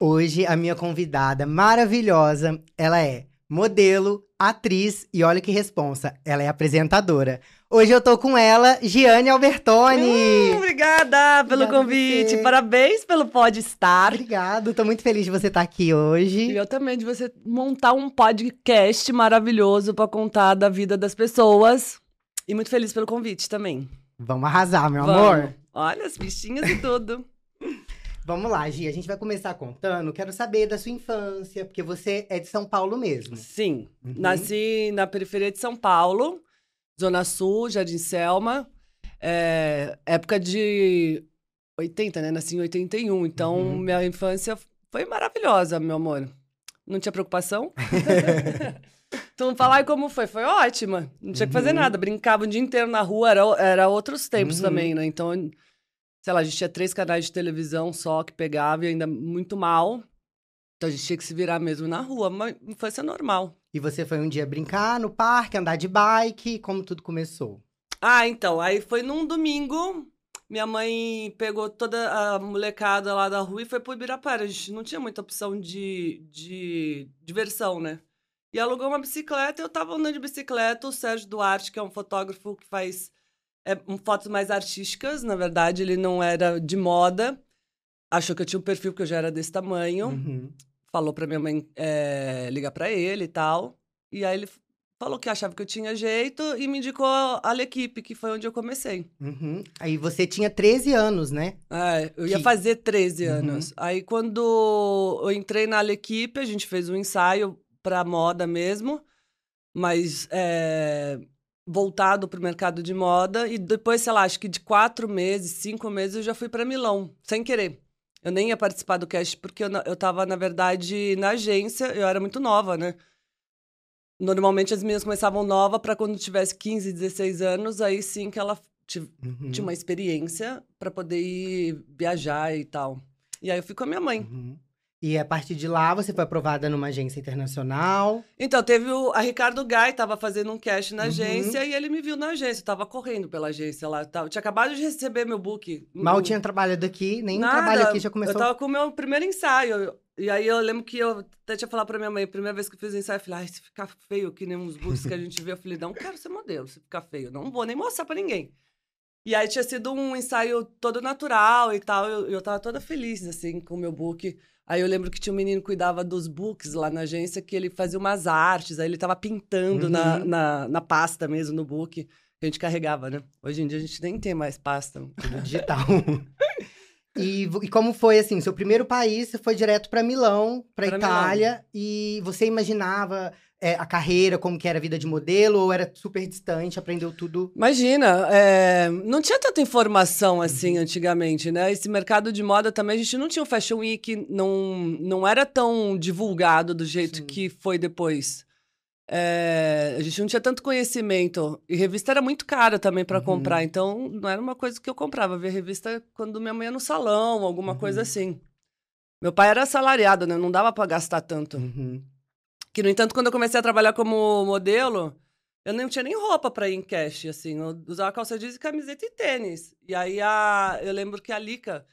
Hoje a minha convidada maravilhosa, ela é modelo, atriz e olha que responsa, ela é apresentadora. Hoje eu tô com ela, Giane Albertoni. Hum, obrigada pelo Obrigada convite. Parabéns pelo Pode Estar. Obrigado, tô muito feliz de você estar aqui E hoje. eu também de você montar um podcast maravilhoso pra contar da vida das pessoas. E muito feliz pelo convite também. Vamos arrasar, meu Vamos. amor. Olha as bichinhas e tudo. Vamos lá, Gi, a gente vai começar contando. Quero saber da sua infância, porque você é de São Paulo mesmo. Sim. Uhum. Nasci na periferia de São Paulo, Zona Sul, Jardim Selma. É, época de 80, né? Nasci em 81. Então, Uhum. minha infância foi maravilhosa, meu amor. Não tinha preocupação. então, falar "Ai, como foi? Foi ótima. Não tinha que fazer Uhum. nada. Brincava o dia inteiro na rua. Era, era outros tempos Uhum. também, né? Então, sei lá, a gente tinha três canais de televisão só que pegava e ainda muito mal. Então, a gente tinha que se virar mesmo na rua. Uma infância normal. E você foi um dia brincar no parque, andar de bike, como tudo começou? Ah, então, aí foi num domingo, minha mãe pegou toda a molecada lá da rua e foi pro Ibirapuera. A gente não tinha muita opção de, de diversão, né? E alugou uma bicicleta, eu tava andando de bicicleta, o Sérgio Duarte, que é um fotógrafo que faz é, um, fotos mais artísticas, na verdade, ele não era de moda, achou que eu tinha um perfil que eu já era desse tamanho, Uhum. falou pra minha mãe é, ligar pra ele e tal. E aí ele falou que achava que eu tinha jeito e me indicou a L'Equipe, que foi onde eu comecei. Uhum. Aí você tinha 13 anos, né? É, eu ia Que- fazer 13 Uhum. anos. Aí quando eu entrei na L'Equipe, a gente fez um ensaio pra moda mesmo, mas é, voltado pro mercado de moda. E depois, sei lá, acho que de quatro meses, cinco meses, eu já fui pra Milão, sem querer. Eu nem ia participar do cast porque eu, eu tava, na verdade, na agência, eu era muito nova, né? Normalmente as meninas começavam nova pra quando tivesse 15, 16 anos, aí sim que ela Uhum. tinha uma experiência pra poder ir viajar e tal. E aí eu fui com a minha mãe. Uhum. E a partir de lá você foi aprovada numa agência internacional. Então, teve o a Ricardo Gai, tava fazendo um cast na Uhum. agência e ele me viu na agência. Eu tava correndo pela agência lá. Eu tinha acabado de receber meu book. Mal Hum, tinha trabalhado aqui, nem nada. trabalho aqui já começou. Eu tava com o meu primeiro ensaio. E aí eu lembro que eu até tinha falado pra minha mãe, a primeira vez que eu fiz o ensaio, eu falei, ai, se ficar feio que nem uns books que a gente vê, eu falei, não quero ser modelo, se ficar feio, não vou nem mostrar pra ninguém. E aí tinha sido um ensaio todo natural e tal, eu, eu tava toda feliz, assim, com o meu book. Aí eu lembro que tinha um menino que cuidava dos books lá na agência, que ele fazia umas artes, aí ele tava pintando na, Uhum. na, na pasta mesmo, no book, que a gente carregava, né? Hoje em dia a gente nem tem mais pasta. Tudo digital. e, e como foi, assim, seu primeiro país, você foi direto pra Milão, Pra Itália. E você imaginava é, a carreira, como que era a vida de modelo? Ou era super distante, aprendeu tudo? Imagina, é, não tinha tanta informação assim antigamente, né? Esse mercado de moda também, a gente não tinha o Fashion Week, não, não era tão divulgado do jeito Sim. que foi depois. É, a gente não tinha tanto conhecimento. E revista era muito cara também para Uhum. comprar, então não era uma coisa que eu comprava. Ver revista quando minha mãe ia no salão, alguma Uhum. coisa assim. Meu pai era assalariado, né? Não dava para gastar tanto. Uhum. Que, no entanto, quando eu comecei a trabalhar como modelo, eu não tinha nem roupa pra ir em cash, assim. Eu usava calça jeans e camiseta e tênis. E aí, a... eu lembro que a Lica,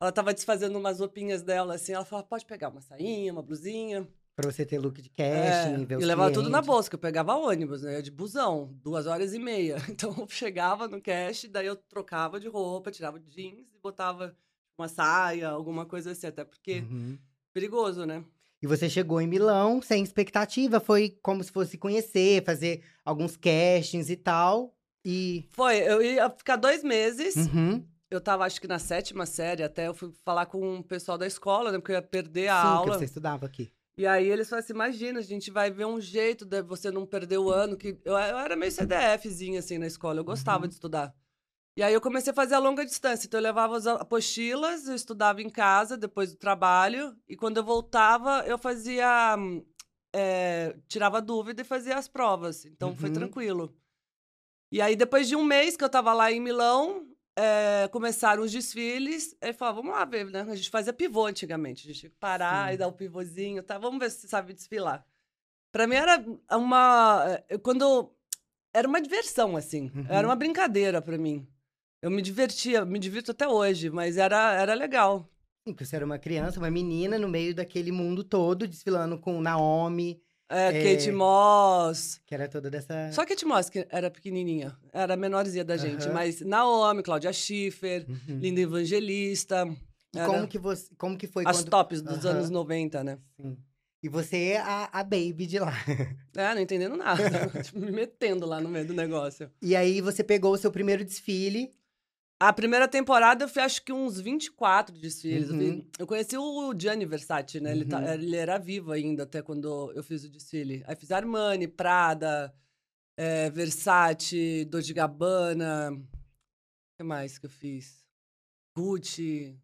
ela tava desfazendo umas roupinhas dela, assim. Ela falava, pode pegar uma sainha, uma blusinha. Pra você ter look de É, casting, ver e levava tudo na bolsa, que eu pegava ônibus, né? De busão, duas horas e meia. Então, eu chegava no cash, daí eu trocava de roupa, tirava jeans e botava uma saia, alguma coisa assim. Até porque, Uhum. perigoso, né? E você chegou em Milão sem expectativa, foi como se fosse conhecer, fazer alguns castings e tal. E. Foi, eu ia ficar dois meses. Uhum. eu tava, acho que na sétima série, até eu fui falar com o pessoal da escola, né? Porque eu ia perder a Sim, que aula. você estudava aqui. E aí eles falaram assim: imagina, a gente vai ver um jeito de você não perder o ano. que Eu, eu era meio CDFzinha, assim, na escola. Eu gostava Uhum. de estudar. E aí eu comecei a fazer a longa distância. Então eu levava as apostilas, eu estudava em casa depois do trabalho. E quando eu voltava, eu fazia. é, tirava dúvida e fazia as provas. Então foi Uhum. tranquilo. E aí, depois de um mês que eu tava lá em Milão, é, começaram os desfiles. Aí falava, vamos lá ver, né? A gente fazia pivô antigamente. A gente tinha que parar Sim. e dar o pivôzinho, tá? Vamos ver se você sabe desfilar. Pra mim era uma. eh, Quando. Era uma diversão, assim. Uhum. Era uma brincadeira pra mim. Eu me divertia, me divirto até hoje, mas era, era legal. Sim, porque você era uma criança, uma menina no meio daquele mundo todo, desfilando com Naomi, É, É. Kate Moss. que era toda dessa. Só Kate Moss, que era pequenininha. Era a menorzinha da gente. Aham. Mas Naomi, Cláudia Schiffer, Uhum. Linda Evangelista. E era como que você, como que foi as quando tops dos Aham. anos 90, né? Sim. E você é a, a baby de lá. É, não entendendo nada. Tipo, me metendo lá no meio do negócio. E aí você pegou o seu primeiro desfile. A primeira temporada eu fiz acho que uns 24 desfiles. Eu, Uhum. eu conheci o Gianni Versace, né? Ele, tá- Uhum. ele era vivo ainda até quando eu fiz o desfile. Aí fiz Armani, Prada, eh, Versace, Dolce Gabbana. O que mais que eu fiz? Gucci.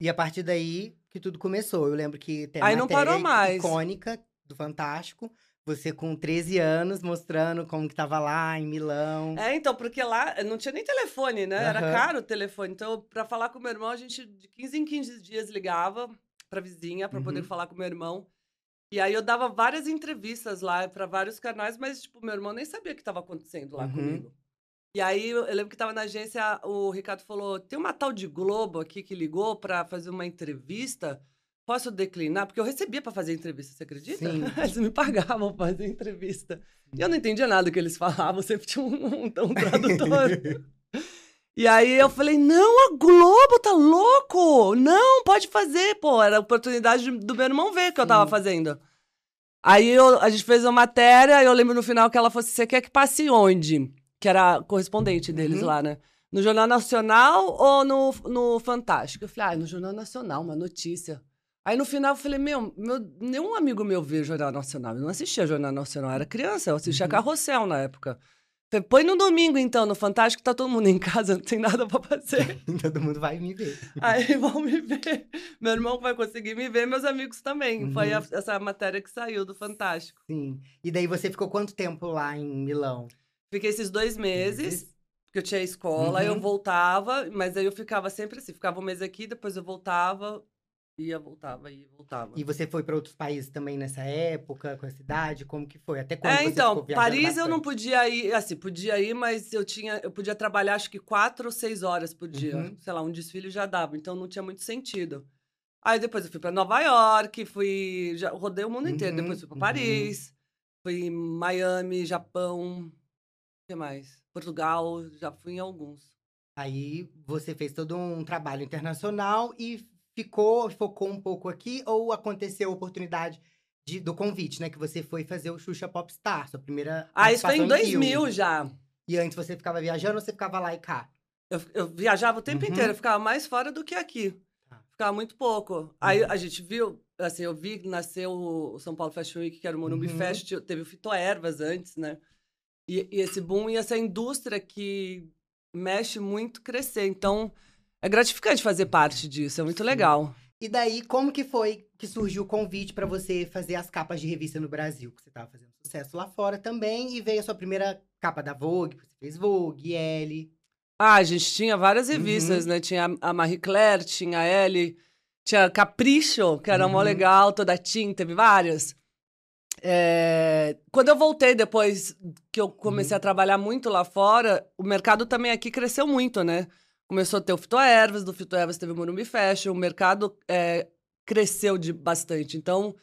E a partir daí que tudo começou. Eu lembro que tem a Aí não matéria parou mais. icônica do Fantástico. Você com 13 anos, mostrando como que tava lá em Milão. É, então, porque lá não tinha nem telefone, né? Era Aham. caro o telefone. Então, pra falar com meu irmão, a gente de 15 em 15 dias ligava pra vizinha poder Uhum. falar com meu irmão. E aí eu dava várias entrevistas lá pra vários canais, mas, tipo, meu irmão nem sabia o que tava acontecendo lá Uhum. comigo. E aí eu lembro que tava na agência, o Ricardo falou: tem uma tal de Globo aqui que ligou pra fazer uma entrevista. Posso declinar? Porque eu recebia pra fazer entrevista, você acredita? Sim. Eles me pagavam pra fazer entrevista. E eu não entendia nada do que eles falavam, sempre tinha um, um, um tradutor. E aí eu falei, não, a Globo tá louco! Não, pode fazer, pô. Era a oportunidade de- do meu irmão ver o que eu tava Sim. fazendo. Aí eu- a gente fez uma matéria, e eu lembro no final que ela falou assim, você quer que passe onde? Que era correspondente deles Uhum. lá, né? No Jornal Nacional ou no, no Fantástico? Eu falei, ah, no Jornal Nacional, uma notícia. Aí no final eu falei, meu, meu nenhum amigo meu vê Jornal Nacional. Eu não assistia Jornal Nacional, eu era criança, eu assistia Uhum. Carrossel na época. Falei, põe no domingo então, no Fantástico, tá todo mundo em casa, não tem nada pra fazer. Todo mundo vai me ver. Aí vão me ver. Meu irmão vai conseguir me ver, meus amigos também. Foi Uhum. a- essa matéria que saiu do Fantástico. Sim. E daí você ficou quanto tempo lá em Milão? Fiquei esses dois meses, Meses. porque eu tinha escola, aí eu Uhum. voltava, mas aí eu ficava sempre assim, ficava um mês aqui, depois eu voltava, ia, voltava, ia, voltava. E você foi para outros países também nessa época, com a cidade? Como que foi? Até quando É, então, Paris eu não bastante? podia ir, assim, podia ir, mas eu tinha, eu podia trabalhar acho que quatro ou seis horas por dia. Uhum. Sei lá, um desfile já dava, então não tinha muito sentido. Aí depois eu fui pra Nova York, fui, já rodei o mundo inteiro. Uhum, Depois fui pra uhum. Paris, fui em Miami, Japão, o que mais? Portugal, já fui em alguns. Aí você fez todo um trabalho internacional e ficou, focou um pouco aqui, ou aconteceu a oportunidade de- do convite, né? Que você foi fazer o Xuxa Popstar, sua primeira. Ah, isso foi em participação 2000 filme. já. E antes você ficava viajando ou você ficava lá e cá? Eu, eu viajava o tempo Uhum. inteiro, eu ficava mais fora do que aqui. Tá. Ficava muito pouco. Aí Uhum. a gente viu, assim, eu vi que nasceu o São Paulo Fashion Week, que era o Morumbi Uhum. Fest, teve o Fitoervas antes, né? E, e esse boom e essa indústria que mexe muito crescer. Então, é gratificante fazer parte disso, é muito Sim. legal. E daí, como que foi que surgiu o convite pra você fazer as capas de revista no Brasil? Que você tava fazendo sucesso lá fora também, e veio a sua primeira capa da Vogue, você fez Vogue, Elle. Ah, a gente tinha várias Uhum. revistas, né? Tinha a Marie Claire, tinha a Elle, tinha a Capricho, que era mó Uhum. legal, toda a tinta, teve várias. É, Quando eu voltei depois que eu comecei Uhum. a trabalhar muito lá fora, o mercado também aqui cresceu muito, né? Começou a ter o Fitoervas, do Fitoervas teve o Morumbi Fashion, o mercado é, cresceu de bastante. Então,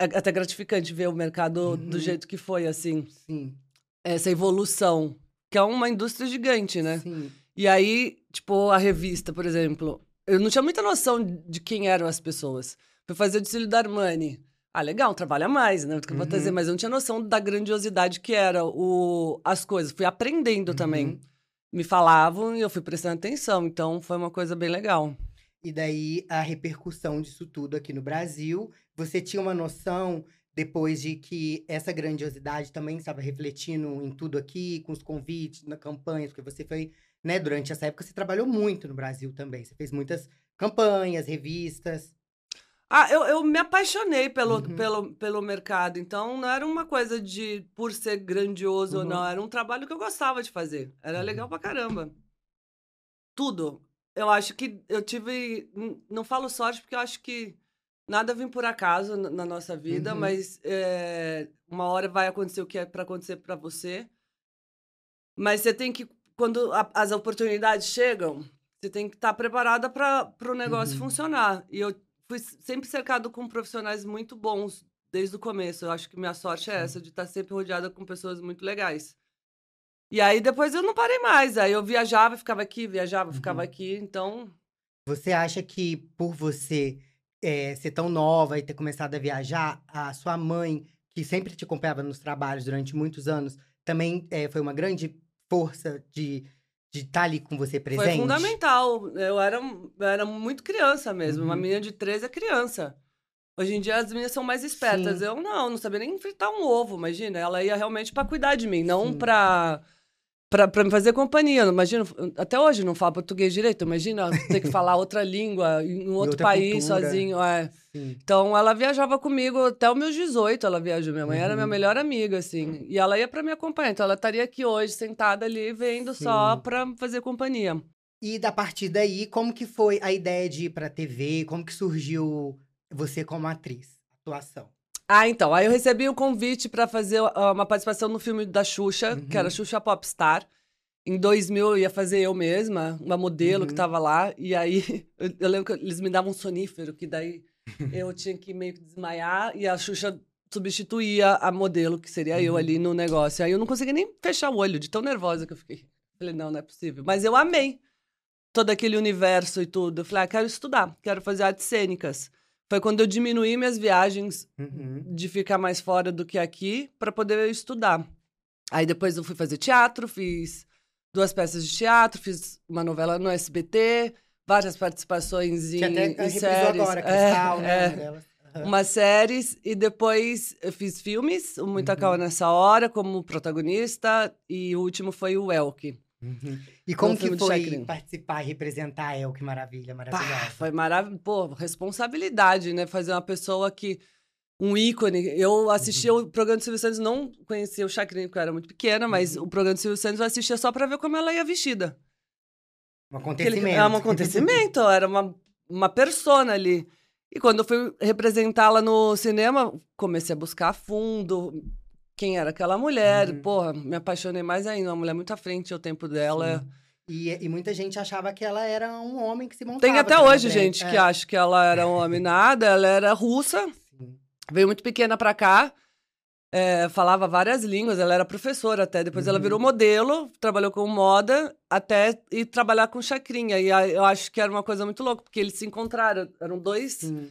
é até gratificante ver o mercado do Uhum. jeito que foi, assim, Sim. essa evolução, que é uma indústria gigante, né? Sim. E aí, tipo, a revista, por exemplo, eu não tinha muita noção de quem eram as pessoas. Fui fazer o desfile da Armani. Ah, legal, trabalha mais, né? Eu vou Uhum. dizer, mas eu não tinha noção da grandiosidade que era o, as coisas. Fui aprendendo também. Me falavam e eu fui prestando atenção. Então, foi uma coisa bem legal. E daí, a repercussão disso tudo aqui no Brasil. Você tinha uma noção, depois de que essa grandiosidade também estava refletindo em tudo aqui, com os convites, na campanha, porque você foi né, durante essa época você trabalhou muito no Brasil também. Você fez muitas campanhas, revistas. Ah, eu, eu me apaixonei pelo, Uhum. pelo, pelo mercado. Então, não era uma coisa de por ser grandioso ou Uhum. não. Era um trabalho que eu gostava de fazer. Era Uhum. legal pra caramba. Tudo. Eu acho que eu tive. Não falo sorte, porque eu acho que nada vem por acaso na nossa vida, Uhum. mas é, uma hora vai acontecer o que é pra acontecer pra você. Mas você tem que. Quando a- as oportunidades chegam, você tem que estar preparada para o negócio Uhum. funcionar. E eu fui sempre cercado com profissionais muito bons desde o começo. Eu acho que minha sorte é Sim. essa, de estar sempre rodeada com pessoas muito legais. E aí depois eu não parei mais. Aí eu viajava, ficava aqui, viajava, ficava Uhum. aqui. Então, Você acha que por você eh, ser tão nova e ter começado a viajar, a sua mãe, que sempre te acompanhava nos trabalhos durante muitos anos, também eh, foi uma grande força de estar ali com você presente? foi fundamental. Eu era, eu era muito criança mesmo. Uma Uhum. menina de 13 é criança. Hoje em dia as meninas são mais espertas. Sim. Eu não, não sabia nem fritar um ovo, imagina. Ela ia realmente para cuidar de mim, não para Pra, pra me fazer companhia. Imagina, até hoje não falo português direito. Imagina ter que falar outra língua em um outro país cultura. sozinho. É. Então ela viajava comigo até os meus 18, ela viajou. Minha mãe era minha Uhum. melhor amiga, assim. E ela ia pra me acompanhar. Então ela estaria aqui hoje, sentada ali, vendo só Sim. pra fazer companhia. E da partir daí, como que foi a ideia de ir pra TV? Como que surgiu você como atriz? Atuação. Ah, então. Aí eu recebi o convite pra fazer ah, uma participação no filme da Xuxa, que era Uhum. Xuxa Popstar. Em 2000 eu ia fazer eu mesma, uma modelo que Uhum. tava lá. E aí eu, eu lembro que eles me davam um sonífero, que daí eu tinha que meio que desmaiar e a Xuxa substituía a modelo, que seria eu Uhum. ali no negócio. Aí eu não conseguia nem fechar o olho, de tão nervosa que eu fiquei. Falei, não, não é possível. Mas eu amei todo aquele universo e tudo. Eu falei, ah, quero estudar, quero fazer artes cênicas. Foi quando eu diminuí minhas viagens Uhum. de ficar mais fora do que aqui para poder estudar. Aí depois eu fui fazer teatro, fiz duas peças de teatro, fiz uma novela no SBT, várias participações em, até em séries. agora, É, Cristal, né? é. delas. Aham. Umas séries e depois eu fiz filmes, o Muita Uhum. Calma Nessa Hora como protagonista e o último foi o Elke. Uhum. E como que foi participar e representar a El? Que maravilha, Pá, maravilhosa. foi maravilhoso. Pô, responsabilidade, né? Fazer uma pessoa que. Um ícone. Eu assistia o programa do Silvio Santos, não conhecia o Chacrinha, porque eu era muito pequena, mas Uhum. o programa do Silvio Santos eu assistia só pra ver como ela ia vestida. Um ele- acontecimento. É um acontecimento, era uma, uma persona ali. E quando eu fui representá-la no cinema, comecei a buscar fundo quem era aquela mulher. Uhum. Porra, me apaixonei mais ainda. Uma mulher muito à frente ao tempo dela. Sim. E, e muita gente achava que ela era um homem que se montava. Tem até hoje drag. gente É. que acha que ela era um homem nada. Ela era russa, Sim. veio muito pequena pra cá. é, falava várias línguas, ela era professora até. Depois ela Uhum. virou modelo, trabalhou com moda, até ir trabalhar com chacrinha. E eu acho que era uma coisa muito louca, porque eles se encontraram. Eram dois Sim.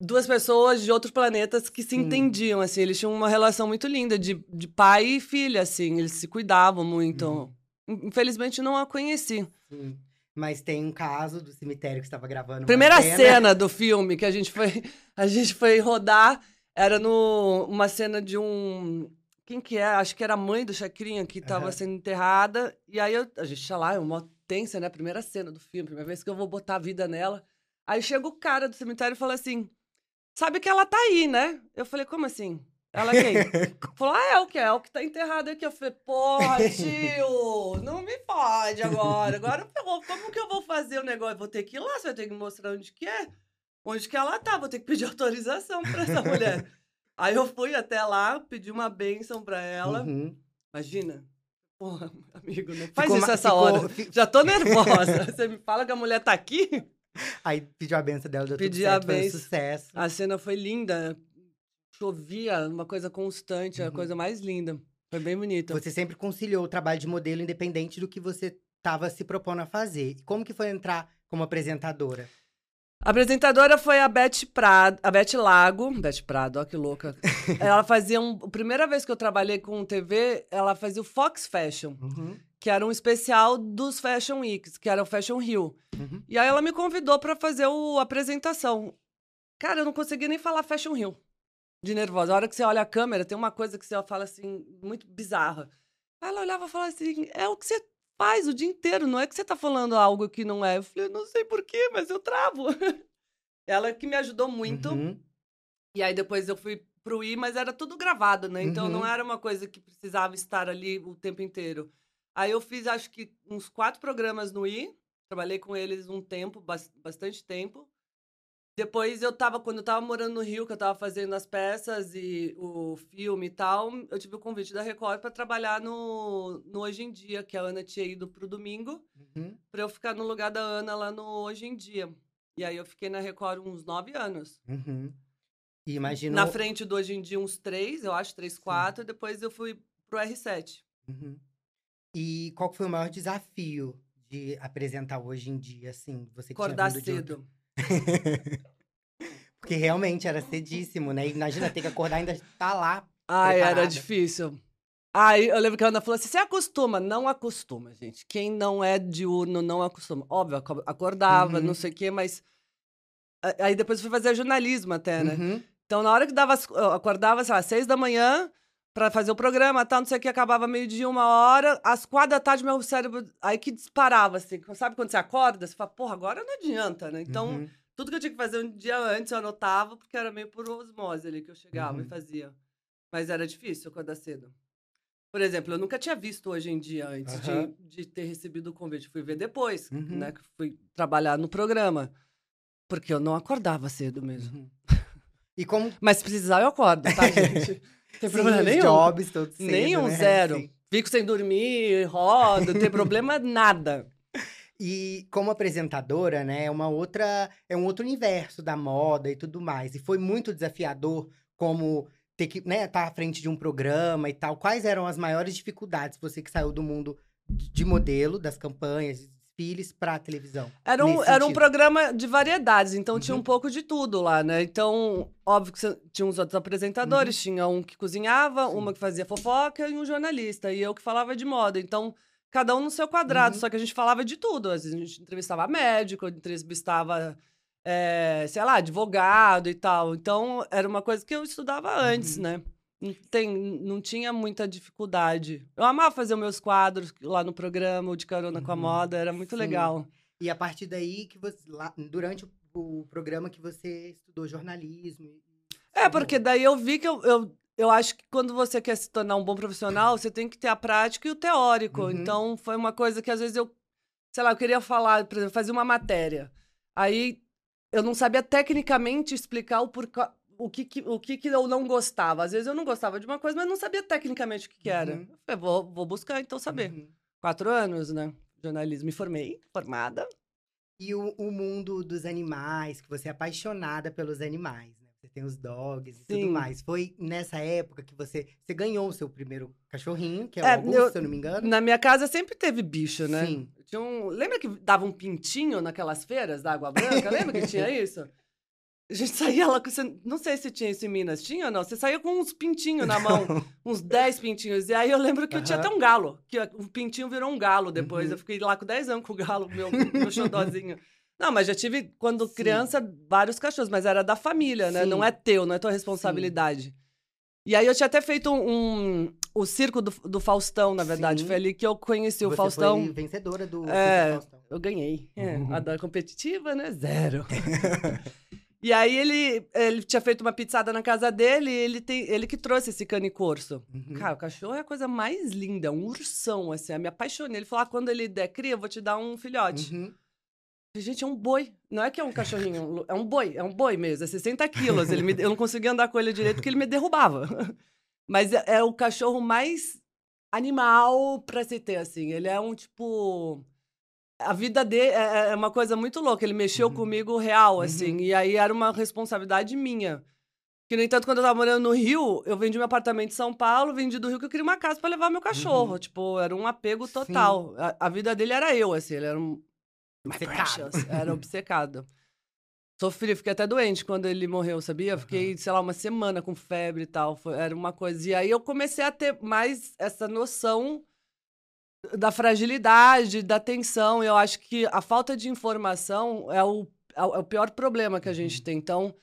Duas pessoas de outros planetas que se Sim. entendiam, assim. Eles tinham uma relação muito linda de, de pai e filha, assim. Eles se cuidavam muito. Uhum. In- Infelizmente, não a conheci. Sim. Mas tem um caso do cemitério que estava gravando. Primeira cena do filme que a gente foi, a gente foi rodar era no, uma cena de um... Quem que é? Acho que era a mãe do Chacrinha que estava Aham. sendo enterrada. E aí eu, a gente ia lá, é uma tensa, né? Primeira cena do filme, primeira vez que eu vou botar a vida nela. Aí chega o cara do cemitério e fala assim: Sabe que ela tá aí, né? Eu falei, como assim? Ela quem? Falou, ah, é o que? É o que tá enterrado aqui. Eu falei, porra, tio, não me pode agora. Agora como que eu vou fazer o negócio? Vou ter que ir lá, você vai ter que mostrar onde que é. Onde que ela tá, vou ter que pedir autorização pra essa mulher. Aí eu fui até lá, pedi uma bênção pra ela. Uhum. Imagina. Porra, amigo, não faz Ficou isso essa ficou- hora. Já tô nervosa. Você me fala que a mulher tá aqui? Aí pediu a benção dela, deu Pedi tudo a certo, foi um benção. sucesso. A cena foi linda. Chovia, uma coisa constante, a Uhum. coisa mais linda. Foi bem bonita. Você sempre conciliou o trabalho de modelo independente do que você estava se propondo a fazer. Como que foi entrar como apresentadora? A apresentadora foi a Beth Prado, a Beth Lago. Beth Prado, ó que louca. ela fazia um. A primeira vez que eu trabalhei com TV, ela fazia o Fox Fashion, Uhum, que era um especial dos Fashion Weeks, que era o Fashion Rio. uhum. E aí ela me convidou pra fazer o, a apresentação. Cara, eu não conseguia nem falar Fashion Rio. De nervosa. A hora que você olha a câmera, tem uma coisa que você fala assim, muito bizarra. Aí ela olhava e falava assim: é o que você faz o dia inteiro, não é que você tá falando algo que não é. Eu falei, não sei porquê, mas eu travo. Ela que me ajudou muito. Uhum. E aí depois eu fui pro I, mas era tudo gravado, né? Então não Uhum. era uma coisa que precisava estar ali o tempo inteiro. Aí eu fiz, acho que, uns quatro programas no I. Trabalhei com eles um tempo, bas- bastante tempo. Depois eu tava, quando eu tava morando no Rio, que eu tava fazendo as peças e o filme e tal, eu tive o convite da Record para trabalhar no, no Hoje em Dia, que a Ana tinha ido pro domingo, Uhum. para eu ficar no lugar da Ana lá no Hoje em Dia. E aí eu fiquei na Record uns nove anos. Uhum. E imagino. Na frente do Hoje em Dia, uns três, eu acho, três, quatro. E depois eu fui pro R7. Uhum. E qual foi o maior desafio de apresentar hoje em dia, assim? Você Acordar cedo. Porque realmente era cedíssimo, né? Imagina ter que acordar ainda tá lá. Ai, era Preparada. difícil. Aí eu lembro que a Ana falou assim: você acostuma? Não acostuma, gente. Quem não é diurno não acostuma. Óbvio, acordava, Uhum. não sei o quê, mas. Aí depois eu fui fazer jornalismo até, né? Uhum. Então, na hora que dava, eu acordava, sei lá, seis da manhã pra fazer o programa, tal, não sei o que, acabava meio-dia, uma hora, às quatro da tarde, meu cérebro, aí que disparava, assim. Sabe quando você acorda? Você fala, porra, agora não adianta, né? Então, Uhum. tudo que eu tinha que fazer um dia antes, eu anotava, porque era meio por osmose ali que eu chegava Uhum. e fazia. Mas era difícil acordar cedo. Por exemplo, eu nunca tinha visto hoje em dia antes de- Aham. de, ter recebido o convite. Fui ver depois, Uhum. né? Que fui trabalhar no programa. Porque eu não acordava cedo mesmo. Uhum. E como Mas se precisar, eu acordo, tá, gente? Não tem problema nenhum. jobs todos cedo, nenhum, né? zero. Sim. Fico sem dormir, rodo, não tem problema nada. E como apresentadora, né, é uma outra, é um outro universo da moda e tudo mais. E foi muito desafiador como ter que, né, estar à frente de um programa e tal. Quais eram as maiores dificuldades você que saiu do mundo de modelo, das campanhas, desfiles para televisão? Era um, era um programa de variedades, então tinha Uhum. um pouco de tudo lá, né? Então, óbvio que tinha uns outros apresentadores, tinha um que cozinhava, Uhum. Sim. uma que fazia fofoca e um jornalista, e eu que falava de moda. Então, cada um no seu quadrado, Uhum. só que a gente falava de tudo. Às vezes a gente entrevistava médico, entrevistava, eh, sei lá, advogado e tal. Então, era uma coisa que eu estudava antes, Uhum. né? Não, tem, não tinha muita dificuldade. Eu amava fazer os meus quadros lá no programa, o de carona com a Uhum. moda, era muito Sim. legal. E a partir daí que você lá, durante o, o programa que você estudou jornalismo. É, porque daí eu vi que eu, eu, eu acho que quando você quer se tornar um bom profissional, você tem que ter a prática e o teórico. Uhum. Então, foi uma coisa que às vezes eu, sei lá, eu queria falar, por exemplo, fazer uma matéria. Aí eu não sabia tecnicamente explicar o porquê. O que, que- o que, que eu não gostava. Às vezes eu não gostava de uma coisa, mas não sabia tecnicamente o que, que era. Uhum. Eu falei, vou, vou buscar então saber. Uhum. Quatro anos, né? Jornalismo. Me formei, formada. E o, o mundo dos animais, que você é apaixonada pelos animais, né? Você tem os dogs e Sim. tudo mais. Foi nessa época que você, você ganhou o seu primeiro cachorrinho, que é o É, Augusto, eu- se eu não me engano. Na minha casa sempre teve bicho, né? Sim. Tinha um... Lembra que dava um pintinho naquelas feiras da Água Branca? Lembra que tinha isso? A gente saía lá com. Não sei se tinha isso em Minas. Tinha ou não? Você saía com uns pintinhos na mão, uns 10 pintinhos. E aí eu lembro que eu tinha até um galo. Que um pintinho virou um galo depois. Uhum. Eu fiquei lá com 10 anos com o galo, meu, meu xodózinho. Não, mas já tive, quando Sim. criança, vários cachorros, mas era da família, né? Sim. Não é teu, não é tua responsabilidade. E aí eu tinha até feito um. um- o circo do, do Faustão, na verdade. Sim. Foi ali que eu conheci o você Faustão. foi vencedora do É. Circo Faustão. Eu ganhei. É, Uhum. adoro competitiva, né? Zero. e aí ele, ele tinha feito uma pizzada na casa dele e ele, tem, ele que trouxe esse cane corso. Uhum. Cara, o cachorro é a coisa mais linda, é um ursão, assim. Eu me apaixonei. Ele falou: ah, quando ele der cria, eu vou te dar um filhote. Uhum. Gente, é um boi. Não é que é um cachorrinho, é um boi, é um boi mesmo, é 60 quilos. Ele me- eu não conseguia andar com ele direito porque ele me derrubava. Mas é, é o cachorro mais animal pra se ter, assim. Ele é um tipo. A vida dele é, é uma coisa muito louca. Ele mexeu Uhum. comigo real, Uhum. assim. E aí era uma responsabilidade minha. Que, no entanto, quando eu tava morando no Rio, eu vendi meu apartamento em São Paulo, vendi do Rio, que eu queria uma casa pra levar meu cachorro. Uhum. Tipo, era um apego total. A, a vida dele era eu, assim. Ele era um. Obcecado. Era obcecado. Sofri, fiquei até doente quando ele morreu, sabia? Fiquei, sei lá, uma semana com febre e tal. Foi- era uma coisa. E aí eu comecei a ter mais essa noção da fragilidade, da tensão. Eu acho que a falta de informação é o, é o é o pior problema que a gente tem. Então,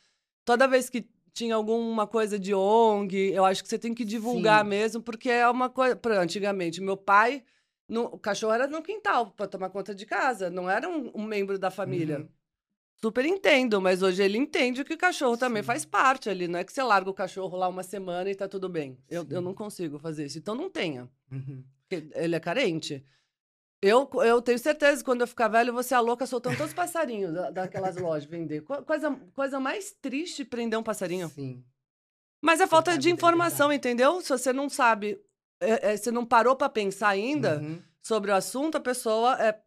toda vez que tinha alguma coisa de ONG, eu acho que você tem que divulgar Sim. mesmo, porque é uma coisa. Antigamente, meu pai no- o cachorro era no quintal pra tomar conta de casa, não era um, um membro da família. Uhum. Super entendo, mas hoje ele entende que o cachorro também Sim. faz parte ali. Não é que você larga o cachorro lá uma semana e tá tudo bem. Eu, Sim. eu não consigo fazer isso. Então não tenha. Uhum. Porque ele é carente. Eu, eu tenho certeza que quando eu ficar velho, vou ser a louca soltando todos os passarinhos da- daquelas lojas vender. Co- Coisa, coisa mais triste prender um passarinho. Sim. Mas é falta de é informação, entendeu? Se você não sabe, é, é, você não parou pra pensar ainda Uhum. sobre o assunto, a pessoa é,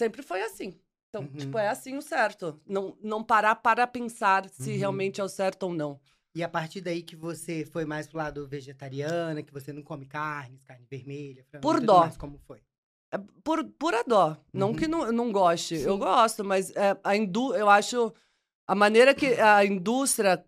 sempre foi assim. Então, Uhum. tipo, é assim o certo. Não, não parar para pensar se Uhum. realmente é o certo ou não. E a partir daí que você foi mais pro lado vegetariana, que você não come carnes, carne vermelha, frango, Por dó. mais, como foi? É por pura dó. Não Uhum. que não, não goste. Eu Sim. gosto, mas é, a indú eu acho a maneira que a indústria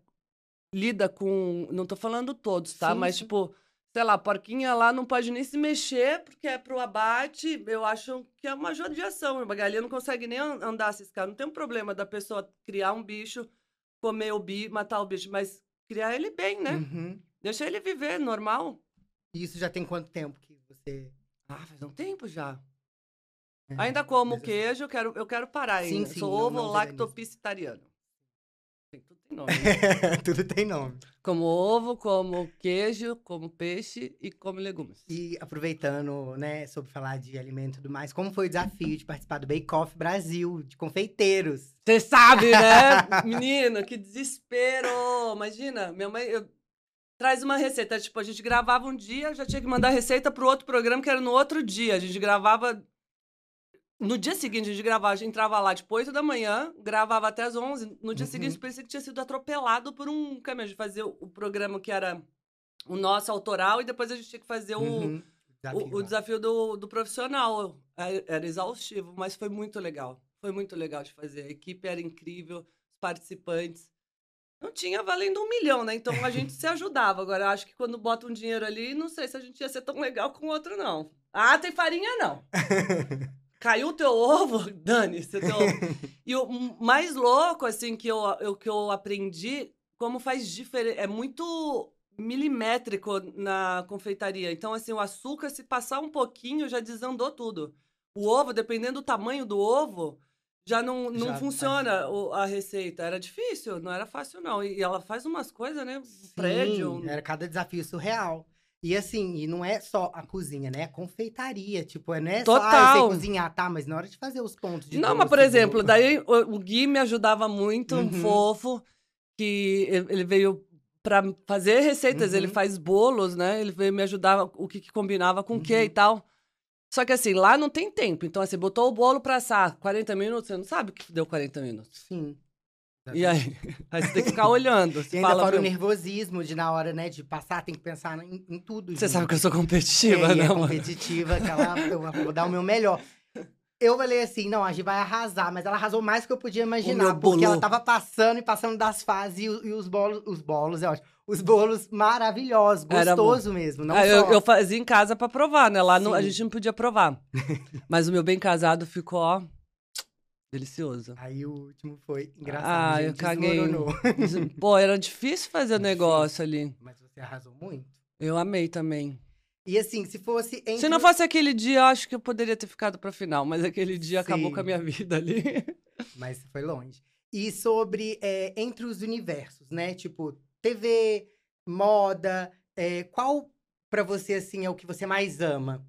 lida com. Não tô falando todos, tá? Sim, mas, sim. tipo, sei lá, a porquinha lá não pode nem se mexer porque é pro abate. Eu acho que é uma judiação. A galinha não consegue nem an- andar se escar. Não tem um problema da pessoa criar um bicho, comer o bicho, matar o bicho, mas criar ele bem, né? Uhum. Deixa ele viver normal. E isso já tem quanto tempo que você. Ah, faz um tempo já. é, Ainda como assim, queijo, eu quero, eu quero parar Sim, ainda. sim, Sou ovo lactopicitariano. Tem, tudo tem nome. né? Tudo tem nome. como ovo, como queijo, como peixe e como legumes. E aproveitando, né, sobre falar de alimento e tudo mais, como foi o desafio de participar do Bake Off Brasil, de confeiteiros? Você sabe, né? Menino, que desespero! Imagina, minha mãe eu- traz uma receita. Tipo, a gente gravava um dia, já tinha que mandar a receita pro outro programa, que era no outro dia. A gente gravava. No dia seguinte, gente gravava, a gente entrava lá, tipo, 8 da manhã, gravava até as 11. No dia Uhum. seguinte, parecia que tinha sido atropelado por um caminhão. Gente fazia o o programa que era o nosso autoral e depois a gente tinha que fazer o, Uhum. o, o lá. desafio do, do profissional é- era exaustivo, mas foi muito legal. Foi muito legal de fazer. A equipe era incrível, os participantes. Não tinha valendo um milhão, né? Então a gente se ajudava. Agora, acho que quando bota um dinheiro ali, não sei se a gente ia ser tão legal com o outro, não. Ah, tem farinha, não. Caiu o teu ovo, dane-se teu ovo. E o mais louco, assim, que eu, eu, que eu aprendi, como faz diferença. É muito milimétrico na confeitaria. Então, assim, o açúcar, se passar um pouquinho, já desandou tudo. O ovo, dependendo do tamanho do ovo, já não, não Já funciona faz- o- a receita. Era difícil, não era fácil, não. E ela faz umas coisas, né? Sim, prédio. Era cada desafio surreal. E assim, e não é só a cozinha, né? É a confeitaria. Tipo, não é só, ah, eu sei Total. cozinhar, tá? Mas na hora de fazer os pontos de Não, mas doce, por exemplo, do- daí o, Gui me ajudava muito, um Uhum. fofo, que ele ele veio pra fazer receitas, ele Uhum. faz bolos, né? Ele veio me ajudar o que, que combinava com o que Uhum. e tal. Só que assim, lá não tem tempo. Então, assim, botou o bolo pra assar 40 minutos, você não sabe o que deu 40 minutos. Sim. E aí, aí você tem que ficar olhando. E Você, ainda fala, fora o nervosismo de na hora, né, de passar, tem que pensar em, em tudo. você junto. sabe que eu sou competitiva, é, e né, é competitiva, que ela, eu vou dar o meu melhor. Eu falei assim, não, a gente vai arrasar, mas ela arrasou mais do que eu podia imaginar, porque ela tava passando e passando das fases e, e os bolos, os bolos, é ótimo, os bolos maravilhosos, gostoso mesmo, não só... eu, eu fazia em casa pra provar, né? Lá não- a gente não podia provar. Mas o meu bem casado ficou, ó, delicioso. Aí o último foi engraçado, Ah, eu caguei. Pô, era difícil fazer o negócio ali. Mas você arrasou muito. Eu amei também. E assim, se fosse entre... Se não fosse aquele dia, eu acho que eu poderia ter ficado pra final, mas aquele dia acabou Sim. com a minha vida ali. Mas foi longe. E sobre é, entre os universos, né? Tipo, TV, moda, é, qual pra você, assim, é o que você mais ama?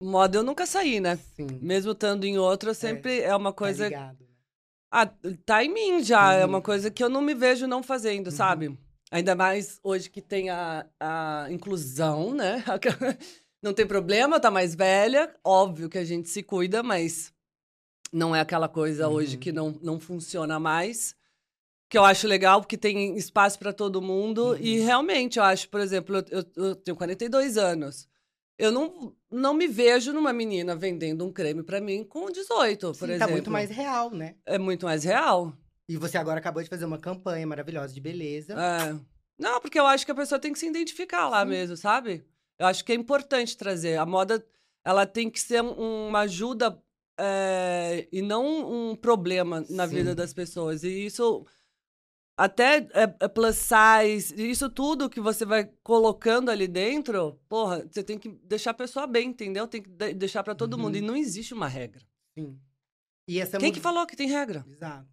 Moda eu nunca saí, né? Sim, Mesmo estando em outro, eu sempre é, uma tá coisa. ligado, né? ah, tá em mim já. É Uhum. uma coisa que eu não me vejo não fazendo, Uhum. sabe? Ainda mais hoje que tem a, a inclusão, né? Não tem problema, tá mais velha. Óbvio que a gente se cuida, mas não é aquela coisa hoje Uhum. que não, não funciona mais. Que eu acho legal, porque tem espaço para todo mundo. Uhum. E realmente, eu acho, por exemplo, eu, eu- eu tenho 42 anos. Eu não, não me vejo numa menina vendendo um creme para mim com 18, por Sim, exemplo. tá muito mais real, né? É muito mais real. E você agora acabou de fazer uma campanha maravilhosa de beleza. É. Não, porque eu acho que a pessoa tem que se identificar lá Sim. mesmo, sabe? Eu acho que é importante trazer. A moda, ela tem que ser um- uma ajuda é, e não um problema na Sim. vida das pessoas. E isso, até é, é plus size, isso tudo que você vai colocando ali dentro, porra, você tem que deixar a pessoa bem, entendeu? Tem que de- deixar pra todo mundo. E Uhum. não existe uma regra. Sim. E essa Quem que falou que tem regra? Exato.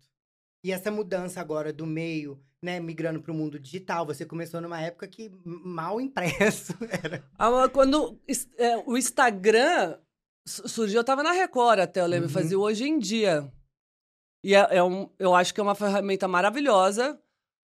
E essa mudança agora do meio, né, migrando para o mundo digital, você começou numa época que mal impresso era. Ah, Quando é, o Instagram su- surgiu, eu tava na Record até, eu lembro, Uhum. fazia hoje em dia. E é, é um, eu acho que é uma ferramenta maravilhosa,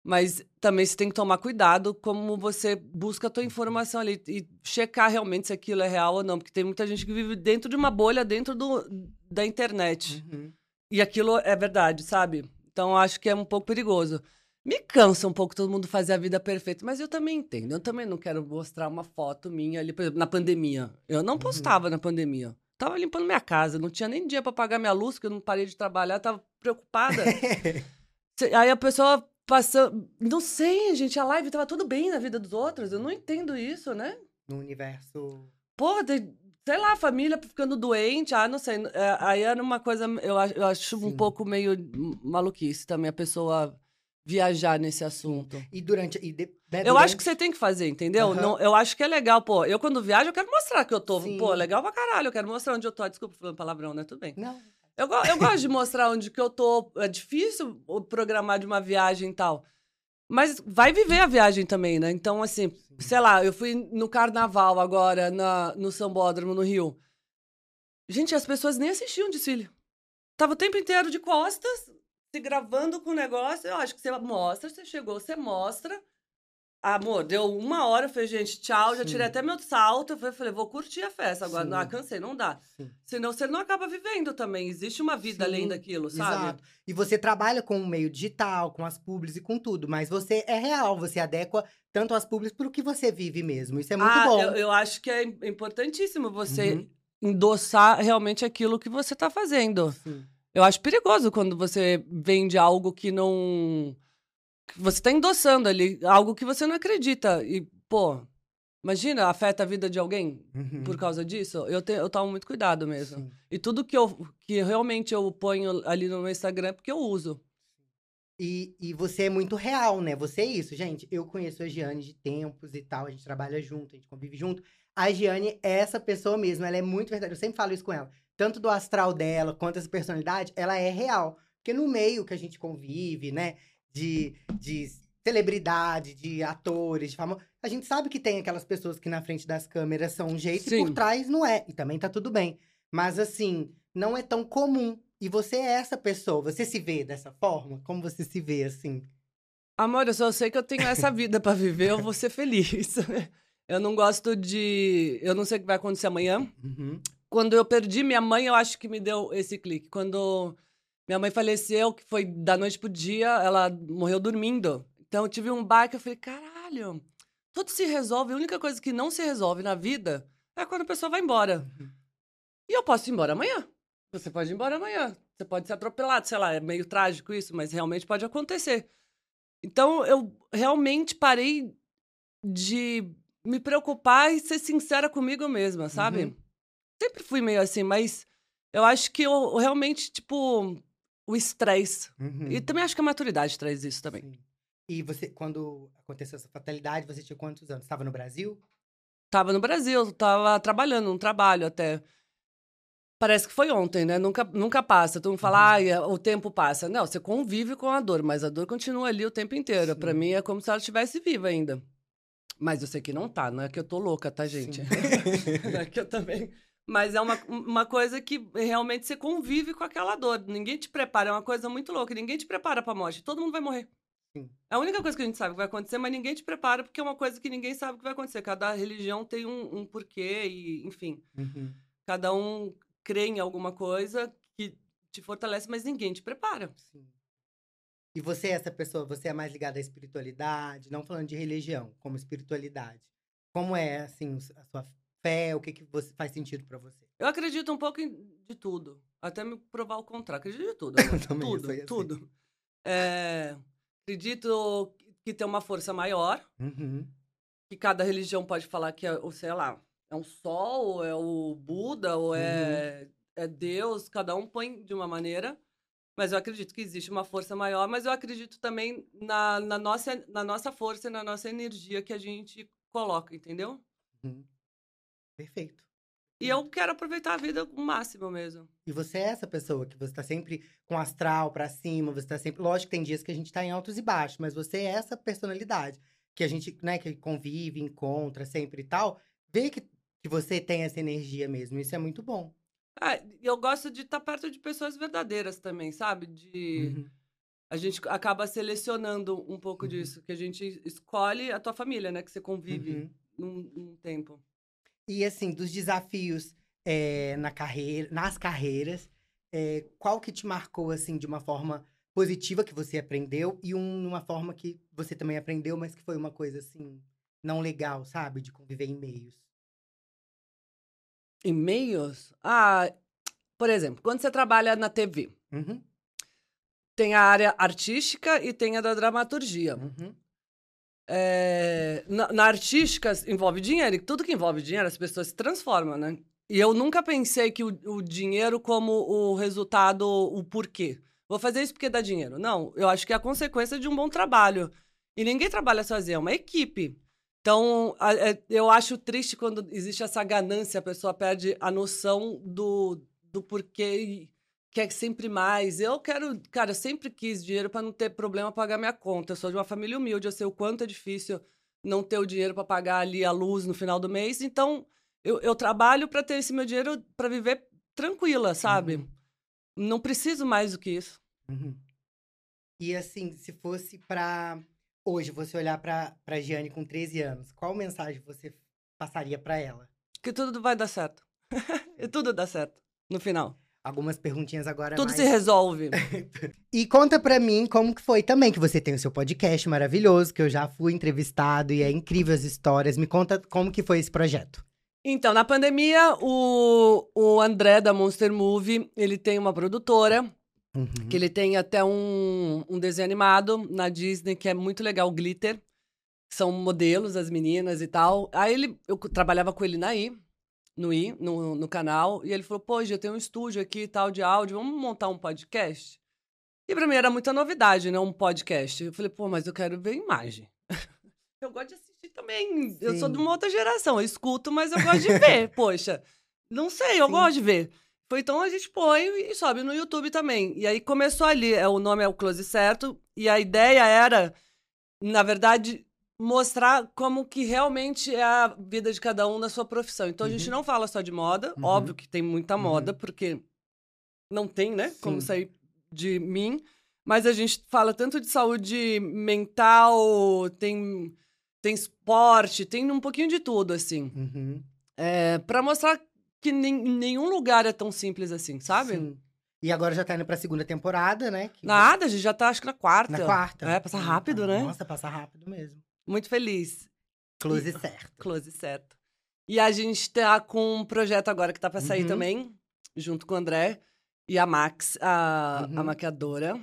mas também você tem que tomar cuidado como você busca a tua informação ali e checar realmente se aquilo é real ou não, porque tem muita gente que vive dentro de uma bolha dentro do, da internet. Uhum. E aquilo é verdade, sabe? Então eu acho que é um pouco perigoso. Me cansa um pouco todo mundo fazer a vida perfeita, mas eu também entendo. Eu também não quero mostrar uma foto minha ali, por exemplo, na pandemia. Eu não postava na pandemia. Tava limpando minha casa, não tinha nem dia pra pagar minha luz, porque eu não parei de trabalhar, tava preocupada. Aí a pessoa passando. Não sei, gente, a live tava tudo bem na vida dos outros. Eu não entendo isso, né? no universo. Porra, tem- sei lá, a família ficando doente, ah, não sei. é, Aí era uma coisa, eu acho, eu acho um pouco meio maluquice também a pessoa viajar nesse assunto. E durante. E de- né, Eu acho durante- que você tem que fazer, entendeu? Aham. Não, eu acho que é legal, pô. Eu, quando viajo, eu quero mostrar que eu tô. Sim. Pô, legal pra caralho. Eu quero mostrar onde eu tô. Desculpa falando palavrão, né? Tudo bem. Não. Eu, eu gosto de mostrar onde que eu tô. É difícil o- programar de uma viagem e tal. Mas vai viver a viagem também, né? Então, assim, sei lá, eu fui no carnaval agora, na, no Sambódromo, no Rio. Gente, as pessoas nem assistiam o desfile. Tava o tempo inteiro de costas, se gravando com o negócio. Eu acho que você mostra, você chegou, você mostra. Amor, deu uma hora, eu falei, gente, tchau, já Sim. tirei até meu salto. Eu falei, vou curtir a festa agora. Sim. Não, ah, cansei, não dá. Sim. Senão você não acaba vivendo também. Existe uma vida Sim, além daquilo, sabe? Exato. E você trabalha com o meio digital, com as publis e com tudo, mas você é real, você adequa tanto as publis pro que você vive mesmo. Isso é muito ah, bom. Eu, eu acho que é im- importantíssimo você Uhum. endossar realmente aquilo que você tá fazendo. Sim. Eu acho perigoso quando você vende algo que não. que você tá endossando ali, algo que você não acredita. E, pô, imagina, afeta a vida de alguém Uhum. por causa disso. Eu, te, eu tomo muito cuidado mesmo. Sim. E tudo que eu que realmente eu ponho ali no meu Instagram é porque eu uso. E, e você é muito real, né? Você é isso, gente. Eu conheço a Giane de tempos e tal, a gente trabalha junto, a gente convive junto. A Giane é essa pessoa mesmo, ela é muito verdadeira. Eu sempre falo isso com ela. Tanto do astral dela quanto essa personalidade, ela é real. Porque no meio que a gente convive, né? De, de celebridade, de atores, de famosos. A gente sabe que tem aquelas pessoas que na frente das câmeras são um jeito e Sim. por trás não é. E também tá tudo bem. Mas assim, não é tão comum. E você é essa pessoa. Você se vê dessa forma? Como você se vê assim? Amor, eu só sei que eu tenho essa vida pra viver, eu vou ser feliz. Eu não gosto de. Eu não sei o que vai acontecer amanhã. Uhum. Quando eu perdi minha mãe, eu acho que me deu esse clique. Quando minha mãe faleceu, que foi da noite pro dia, ela morreu dormindo. Então eu tive um bar que eu falei, caralho, tudo se resolve. A única coisa que não se resolve na vida é quando a pessoa vai embora. Uhum. E eu posso ir embora amanhã. Você pode ir embora amanhã. Você pode ser atropelado, sei lá, é meio trágico isso, mas realmente pode acontecer. Então eu realmente parei de me preocupar e ser sincera comigo mesma, sabe? Uhum. Sempre fui meio assim, mas eu acho que eu realmente, tipo, o estresse. Uhum. E também acho que a maturidade traz isso também. Sim. E você, quando aconteceu essa fatalidade, você tinha quantos anos? Estava no Brasil? Tava no Brasil, tava trabalhando, um trabalho até. Parece que foi ontem, né? Nunca, nunca passa. Tu não fala, Uhum. é, o tempo passa. Não, você convive com a dor, mas a dor continua ali o tempo inteiro. Pra mim é como se ela estivesse viva ainda. Mas eu sei que não tá, não é que eu tô louca, tá, gente? Não é que eu também. Mas é uma, uma coisa que realmente você convive com aquela dor. Ninguém te prepara, é uma coisa muito louca. Ninguém te prepara pra morte. Todo mundo vai morrer. Sim. É a única coisa que a gente sabe que vai acontecer, mas ninguém te prepara porque é uma coisa que ninguém sabe que vai acontecer. Cada religião tem um, um porquê e, enfim, Uhum. cada um crê em alguma coisa que te fortalece, mas ninguém te prepara. Sim. E você é essa pessoa, você é mais ligada à espiritualidade, não falando de religião, como espiritualidade. Como é, assim, a sua fé, o que, que você, faz sentido pra você? Eu acredito um pouco em- de tudo, até me provar o contrário. Acredito de tudo. tudo, assim. tudo. É, acredito que tem uma força maior, Uhum. que cada religião pode falar que é, ou sei lá, é um sol, ou é o Buda, ou é, é Deus, cada um põe de uma maneira. Mas eu acredito que existe uma força maior, mas eu acredito também na, na, nossa, na nossa força e na nossa energia que a gente coloca, entendeu? Uhum. Perfeito. E eu quero aproveitar a vida o máximo mesmo. E você é essa pessoa que você tá sempre com astral pra cima, você tá sempre. Lógico que tem dias que a gente tá em altos e baixos, mas você é essa personalidade que a gente, né, que convive, encontra sempre e tal. Vê que, que você tem essa energia mesmo. Isso é muito bom. Ah, eu gosto de estar perto de pessoas verdadeiras também, sabe? De. Uhum. A gente acaba selecionando um pouco Uhum. disso, que a gente escolhe a tua família, né? Que você convive Uhum. num, num tempo. E assim, dos desafios eh, na carreira, nas carreiras, eh, qual que te marcou assim de uma forma positiva que você aprendeu e um, uma forma que você também aprendeu, mas que foi uma coisa assim não legal, sabe, de conviver em meios. E-mails? Ah, por exemplo, quando você trabalha na TV, Uhum, tem a área artística e tem a da dramaturgia. uhum, É, na, na artística envolve dinheiro, e tudo que envolve dinheiro as pessoas se transformam, né? E eu nunca pensei que o, o dinheiro como o resultado, o porquê. Vou fazer isso porque dá dinheiro. Não, eu acho que é a consequência de um bom trabalho. E ninguém trabalha sozinho, é uma equipe. Então, é- eu acho triste quando existe essa ganância, a pessoa perde a noção do, do porquê quer sempre mais. Eu quero, cara, eu sempre quis dinheiro para não ter problema pagar minha conta. Eu sou de uma família humilde, eu sei o quanto é difícil não ter o dinheiro para pagar ali a luz no final do mês. Então, eu, eu trabalho para ter esse meu dinheiro para viver tranquila, sabe? Uhum. Não preciso mais do que isso. uhum. E assim, se fosse pra hoje você olhar pra, pra Giane com 13 anos, qual mensagem você passaria pra ela? Que tudo vai dar certo. e tudo dá certo no final. Algumas perguntinhas agora tudo mais... se resolve. E conta pra mim como que foi também, que você tem o seu podcast maravilhoso, que eu já fui entrevistado e é incrível as histórias. Me conta como que foi esse projeto. Então, na pandemia, o, o André da Monster Movie, ele tem uma produtora, Uhum. que ele tem até um, um desenho animado na Disney, que é muito legal, Glitter. São modelos, as meninas e tal. Aí ele, eu trabalhava com ele na I, no I, no, no canal, e ele falou, pô, eu tenho um estúdio aqui e tal de áudio, vamos montar um podcast? E pra mim era muita novidade, né, um podcast. Eu falei, pô, mas eu quero ver imagem. eu gosto de assistir também, eu sou Sim. de uma outra geração, eu escuto, mas eu gosto de ver, poxa. Não sei, eu Sim. gosto de ver. Foi então a gente põe e sobe no YouTube também. E aí começou ali, é, o nome é o Close Certo, e a ideia era, na verdade, mostrar como que realmente é a vida de cada um na sua profissão. Então a gente Uhum. não fala só de moda, Uhum. óbvio que tem muita Uhum. moda, porque não tem, né, como Sim. sair de mim. Mas a gente fala tanto de saúde mental, tem, tem esporte, tem um pouquinho de tudo, assim. Uhum. É, pra mostrar que nem- nenhum lugar é tão simples assim, sabe? Sim. E agora já tá indo pra segunda temporada, né? Que- Nada, a gente já tá, acho que na quarta. Na quarta. É, passa rápido, Ah, né? Nossa, passa rápido mesmo. Muito feliz. Close certo. Close, certo. E a gente tá com um projeto agora que tá pra sair Uhum. também, junto com o André e a Max, a, Uhum. a maquiadora.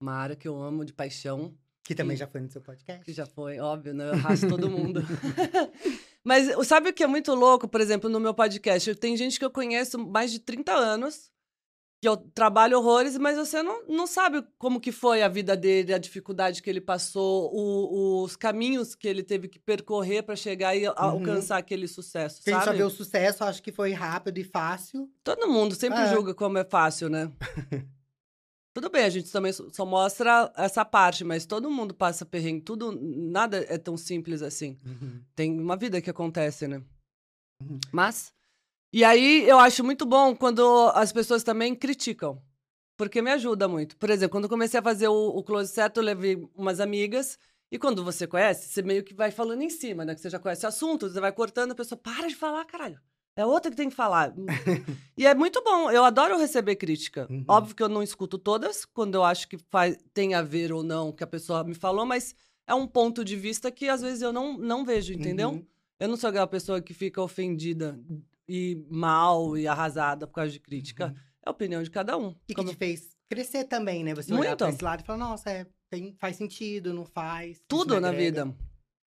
Mara, que eu amo de paixão. Que também Sim. já foi no seu podcast. Que já foi, óbvio, né? Eu arrasto todo mundo. Mas sabe o que é muito louco, por exemplo, no meu podcast? Eu- Tem gente que eu conheço mais de 30 anos, eu trabalho horrores, mas você não, não sabe como que foi a vida dele, a dificuldade que ele passou, o- os caminhos que ele teve que percorrer para chegar e a- alcançar aquele sucesso, gente sabe? só vê o sucesso, acho que foi rápido e fácil. Todo mundo sempre É. julga como é fácil, né? Tudo bem, a gente também só mostra essa parte, mas todo mundo passa perrengue, tudo, nada é tão simples assim. Tem uma vida que acontece, né? Uhum. Mas. E aí eu acho muito bom quando as pessoas também criticam. Porque me ajuda muito. Por exemplo, quando eu comecei a fazer o, o Close Certo, eu levei umas amigas. E quando você conhece, você meio que vai falando em cima, né? Que você já conhece o assunto, você vai cortando, a pessoa para de falar, caralho. É outra que tem que falar. e é muito bom. Eu adoro receber crítica. Uhum. Óbvio que eu não escuto todas, quando eu acho que faz, tem a ver ou não o que a pessoa me falou, mas é um ponto de vista que às vezes eu não, não vejo, entendeu? Uhum. Eu não sou aquela pessoa que fica ofendida e mal e arrasada por causa de crítica. Uhum. É a opinião de cada um. E que Como- te fez crescer também, né? Você olhar Muito. pra esse lado e falar, nossa, é, tem- faz sentido, não faz. Tudo na vida.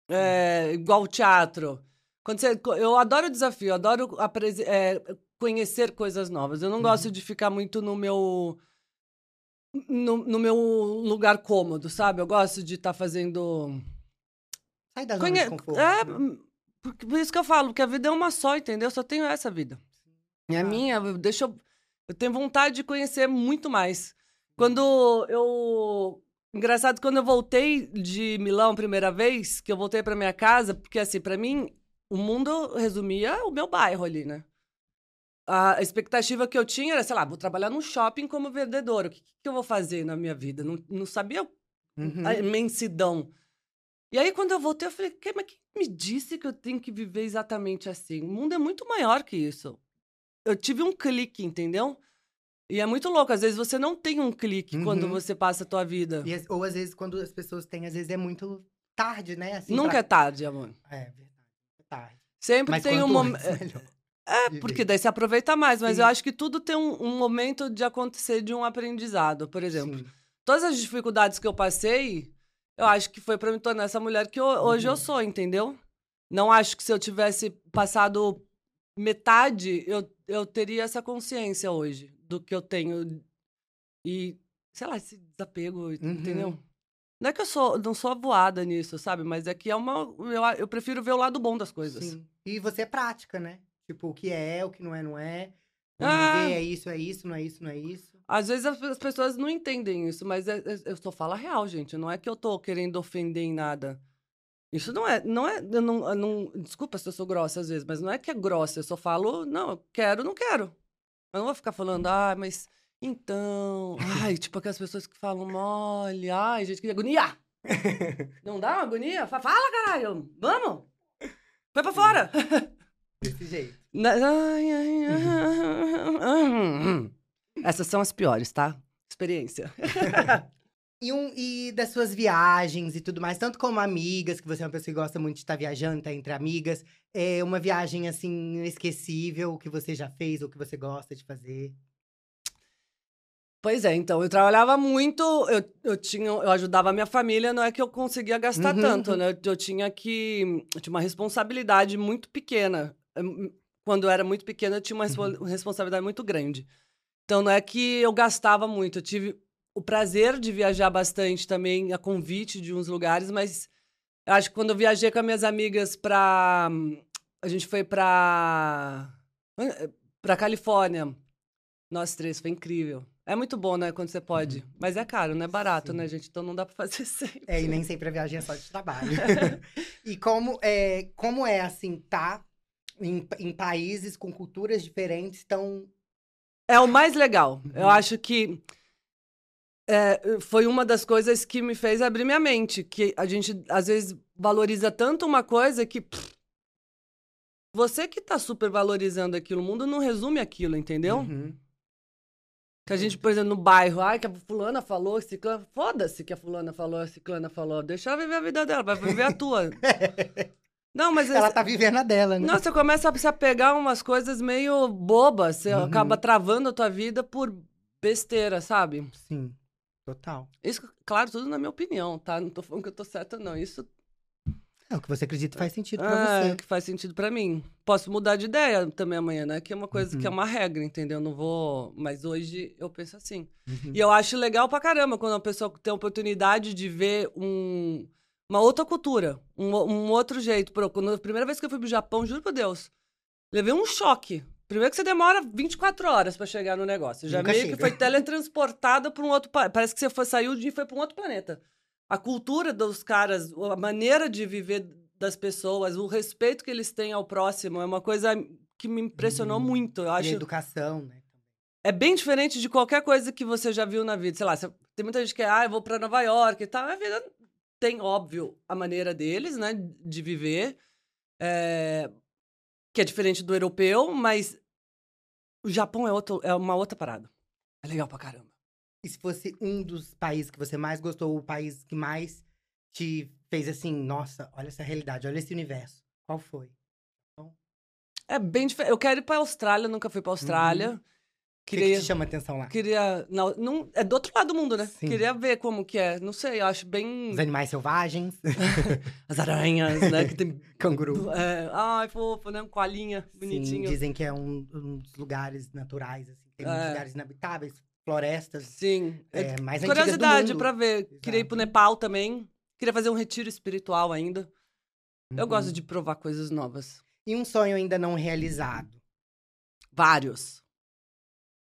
É, igual o teatro. Quando você, eu adoro desafio, eu adoro aprese- é, conhecer coisas novas. Eu não Uhum. gosto de ficar muito no meu no, no meu lugar cômodo, sabe? Eu gosto de estar fazendo. Sai da zona Conhe- de conforto. É, né? Por, isso que eu falo, que a vida é uma só, entendeu? Eu só tenho essa vida. E a Ah. minha, deixa eu. Eu tenho vontade de conhecer muito mais. Quando eu. Engraçado, quando eu voltei de Milão a primeira vez, que eu voltei pra minha casa, porque assim, pra mim, o mundo resumia o meu bairro ali, né? A expectativa que eu tinha era, sei lá, vou trabalhar num shopping como vendedora. O que, que eu vou fazer na minha vida? Não, não sabia Uhum. a imensidão. E aí, quando eu voltei, eu falei, "Que- mas quem me disse que eu tenho que viver exatamente assim? O mundo é muito maior que isso. Eu tive um clique, entendeu? E é muito louco. Às vezes você não tem um clique quando Uhum. você passa a tua vida. E ou às vezes, quando as pessoas têm, às vezes é muito tarde, né? Assim, Nunca pra- é tarde, amor. É, verdade. É tarde. Sempre Mas tem um momento. É, viver. porque daí você aproveita mais. Mas Sim. eu acho que tudo tem um, um momento de acontecer de um aprendizado. Por exemplo, Sim. todas as dificuldades que eu passei, eu acho que foi pra me tornar essa mulher que eu- hoje eu Uhum. sou, entendeu? Não acho que se eu tivesse passado metade, eu, eu teria essa consciência hoje do que eu tenho. E, sei lá, esse desapego, entendeu? Uhum. Não é que eu sou, não sou voada nisso, sabe? Mas é que é uma. Eu, eu prefiro ver o lado bom das coisas. Sim. E você é prática, né? Tipo, o que é, o que não é, não é. Ah. é isso, é isso, não é isso, não é isso. Às vezes as, as pessoas não entendem isso, mas é- é- eu só falo a real, gente. Não é que eu tô querendo ofender em nada. Isso não é, não é, eu não, eu não, desculpa se eu sou grossa às vezes, mas não é que é grossa, eu só falo, não, eu quero, não quero. Eu não vou ficar falando, ah, mas então, ai, tipo aquelas pessoas que falam mole, ai, gente, que agonia. Não dá uma agonia? Fa- Fala, caralho, vamos. Põe pra fora. Desse jeito. Na- ai, ai, ai. Essas são as piores, tá? Experiência. E, um, e das suas viagens e tudo mais, tanto como amigas, que você é uma pessoa que gosta muito de estar viajando, tá entre amigas. É uma viagem, assim, inesquecível que você já fez ou que você gosta de fazer. Pois é, então, eu trabalhava muito, eu, eu tinha, eu ajudava a minha família, não é que eu conseguia gastar Uhum, tanto, uhum. né? Eu, eu tinha que, eu tinha uma responsabilidade muito pequena. Hum, Quando eu era muito pequena, eu tinha uma Uhum. responsabilidade muito grande. Então, não é que eu gastava muito, eu tive o prazer de viajar bastante também, a convite de uns lugares, mas acho que quando eu viajei com as minhas amigas pra... A gente foi pra... pra Califórnia, nós três, foi incrível. É muito bom, né, quando você pode. Mas é caro, não é barato, Sim. né, gente? Então não dá pra fazer sempre. É, e nem sempre a viagem é só de trabalho. e como é, como é assim, tá? Em, em países com culturas diferentes, tão. É o mais legal. Uhum. Eu acho que é, foi uma das coisas que me fez abrir minha mente. Que a gente, às vezes, valoriza tanto uma coisa que. pff, você que tá super valorizando aquilo, o mundo não resume aquilo, entendeu? Uhum. Que a gente, por exemplo, no bairro, ai, que a fulana falou, ciclana. Foda-se que a fulana falou, a ciclana falou. Deixa ela viver a vida dela, vai viver a tua. Não, mas Ela tá vivendo a dela, né? Não, você começa a se apegar umas coisas meio bobas. Você Uhum. acaba travando a tua vida por besteira, sabe? Sim, total. Isso, claro, tudo na minha opinião, tá? Não tô falando que eu tô certa, não. Isso É o que você acredita faz sentido pra é você. que faz sentido pra mim. Posso mudar de ideia também amanhã, né? Que é uma coisa Uhum. que é uma regra, entendeu? Não vou. Mas hoje eu penso assim. Uhum. E eu acho legal pra caramba quando a pessoa tem a oportunidade de ver um, uma outra cultura, um, um outro jeito. Quando, a primeira vez que eu fui pro Japão, juro por Deus, levei um choque. Primeiro que você demora 24 horas pra chegar no negócio. Já Nunca meio chega. que foi teletransportada pra um outro... pa- Parece que você foi, saiu e foi pra um outro planeta. A cultura dos caras, a maneira de viver das pessoas, o respeito que eles têm ao próximo é uma coisa que me impressionou Uhum. muito. Eu E a acho educação, né? é bem diferente de qualquer coisa que você já viu na vida. Sei lá, você- tem muita gente que é, ah, eu vou pra Nova York e tal. A vida tem, óbvio, a maneira deles, né, de viver, é, que é diferente do europeu, mas o Japão é, outro, é uma outra parada. É legal pra caramba. E se fosse um dos países que você mais gostou, o país que mais te fez assim, nossa, olha essa realidade, olha esse universo. Qual foi? É bem diferente. Eu quero ir pra Austrália, nunca fui pra Austrália. O que, que Queria. te chama atenção lá? Queria. Não, não, é do outro lado do mundo, né? Sim. Queria ver como que é. Não sei, eu acho bem. Os animais selvagens, As aranhas, né? Que tem canguru. É, ai, fofo, né? Um coalinha Sim, bonitinho. dizem que é um, um dos lugares naturais, assim. Tem É. lugares inabitáveis, florestas Sim. é, mais antigas do Curiosidade pra ver. Queria ir pro Exato. Nepal também. Queria fazer um retiro espiritual ainda. Eu Uhum. gosto de provar coisas novas. E um sonho ainda não realizado. Vários.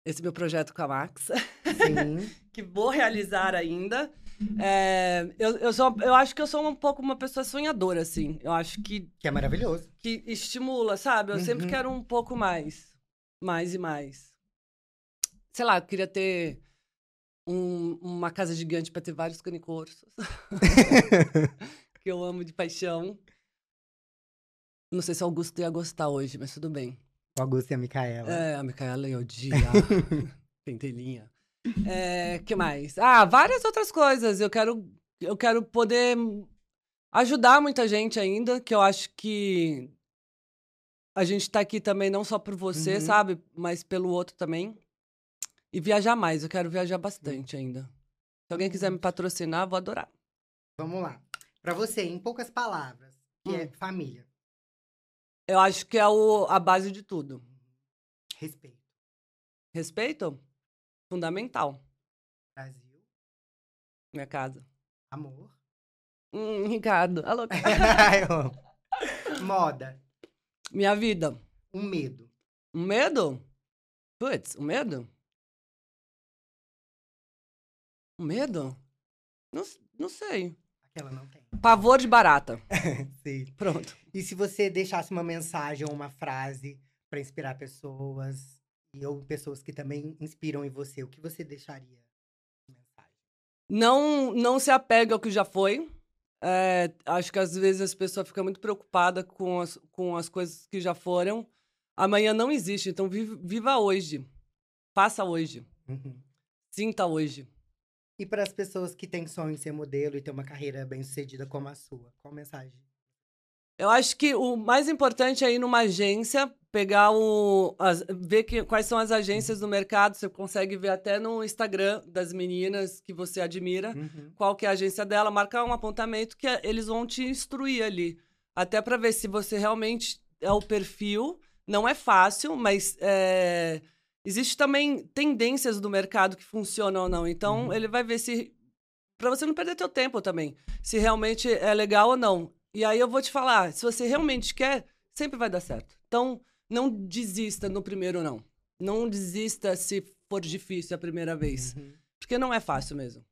Esse meu projeto com a Max, Sim. que vou realizar ainda. É, eu, eu, sou, eu acho que eu sou um pouco uma pessoa sonhadora, assim. Eu acho que, que é maravilhoso. que estimula, sabe? Eu sempre Uhum. quero um pouco mais. Mais e mais. Sei lá, eu queria ter um- uma casa gigante pra ter vários canicorsos. que eu amo de paixão. Não sei se Augusto ia gostar hoje, mas tudo bem. O Augusto e a Micaela. É, a Micaela e o dia. Pentelinha. É, que mais? Ah, várias outras coisas. Eu quero, eu quero poder ajudar muita gente ainda, que eu acho que a gente tá aqui também não só por você, Uhum. sabe? Mas pelo outro também. E viajar mais. Eu quero viajar bastante ainda. Se alguém quiser me patrocinar, vou adorar. Vamos lá. Pra você, em poucas palavras, que é Hum. família, Eu acho que é o, a base de tudo. respeito, Respeito? Fundamental. Brasil, Minha casa. amor. Hum, Ricardo. Alô. Moda, Minha vida. um medo. Um medo? Putz, um medo? Um medo? Não, não sei. Aquela não tem. Pavor de barata. Sim. Pronto. E se você deixasse uma mensagem ou uma frase pra inspirar pessoas e ou pessoas que também inspiram em você, o que você deixaria? de mensagem? Não, não se apega ao que já foi. É, acho que às vezes as pessoas ficam muito preocupadas com as, com as coisas que já foram. Amanhã não existe, então vive- viva hoje. Faça hoje. Uhum. Sinta hoje. E para as pessoas que têm sonho em ser modelo e ter uma carreira bem sucedida como a sua, qual mensagem? Eu acho que o mais importante é ir numa agência, pegar o. as- ver que, quais são as agências do mercado. Você consegue ver até no Instagram das meninas que você admira Uhum. qual que é a agência dela, marcar um apontamento que é- eles vão te instruir ali. Até para ver se você realmente é o perfil. Não é fácil, mas é, existe também tendências do mercado que funcionam ou não. Então, Uhum. ele vai ver se. Para você não perder teu tempo também. Se realmente é legal ou não. E aí eu vou te falar, se você realmente quer, sempre vai dar certo. Então, não desista no primeiro não. Não desista se for difícil a primeira vez. Uhum. Porque não é fácil mesmo.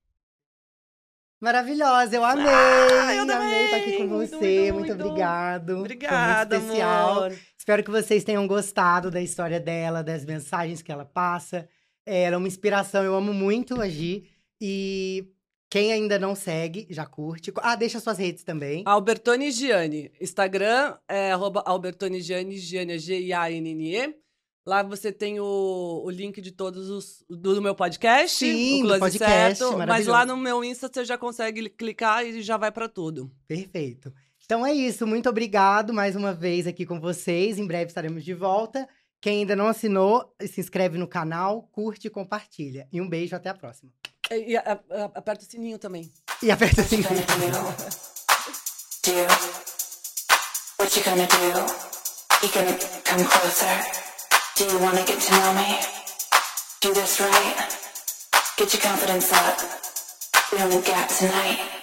Maravilhosa, eu amei! Ah, eu amei estar aqui com também! Muito, você, muito, muito, muito. obrigado. Obrigada, Foi muito especial. amor. Espero que vocês tenham gostado da história dela, das mensagens que ela passa. É, Ela é uma inspiração, eu amo muito a Gi. E quem ainda não segue, já curte. Ah, deixa suas redes também. Albertone Gianni. Instagram é arroba Albertone Gianni, Gianni G-I-A-N-N-E. Lá você tem o, o link de todos os. do meu podcast. Sim, o do podcast, Certo, mas lá no meu Insta você já consegue clicar e já vai pra tudo. Perfeito. Então é isso, muito obrigado mais uma vez aqui com vocês. Em breve estaremos de volta. Quem ainda não assinou, se inscreve no canal, curte e compartilha. E um beijo, até a próxima. E, e a- a- aperta o sininho também. E aperta o sininho. do? Do? What you gonna do? You gonna come closer? Do you wanna get to know me? Do this right? Get your confidence up. We only gap tonight.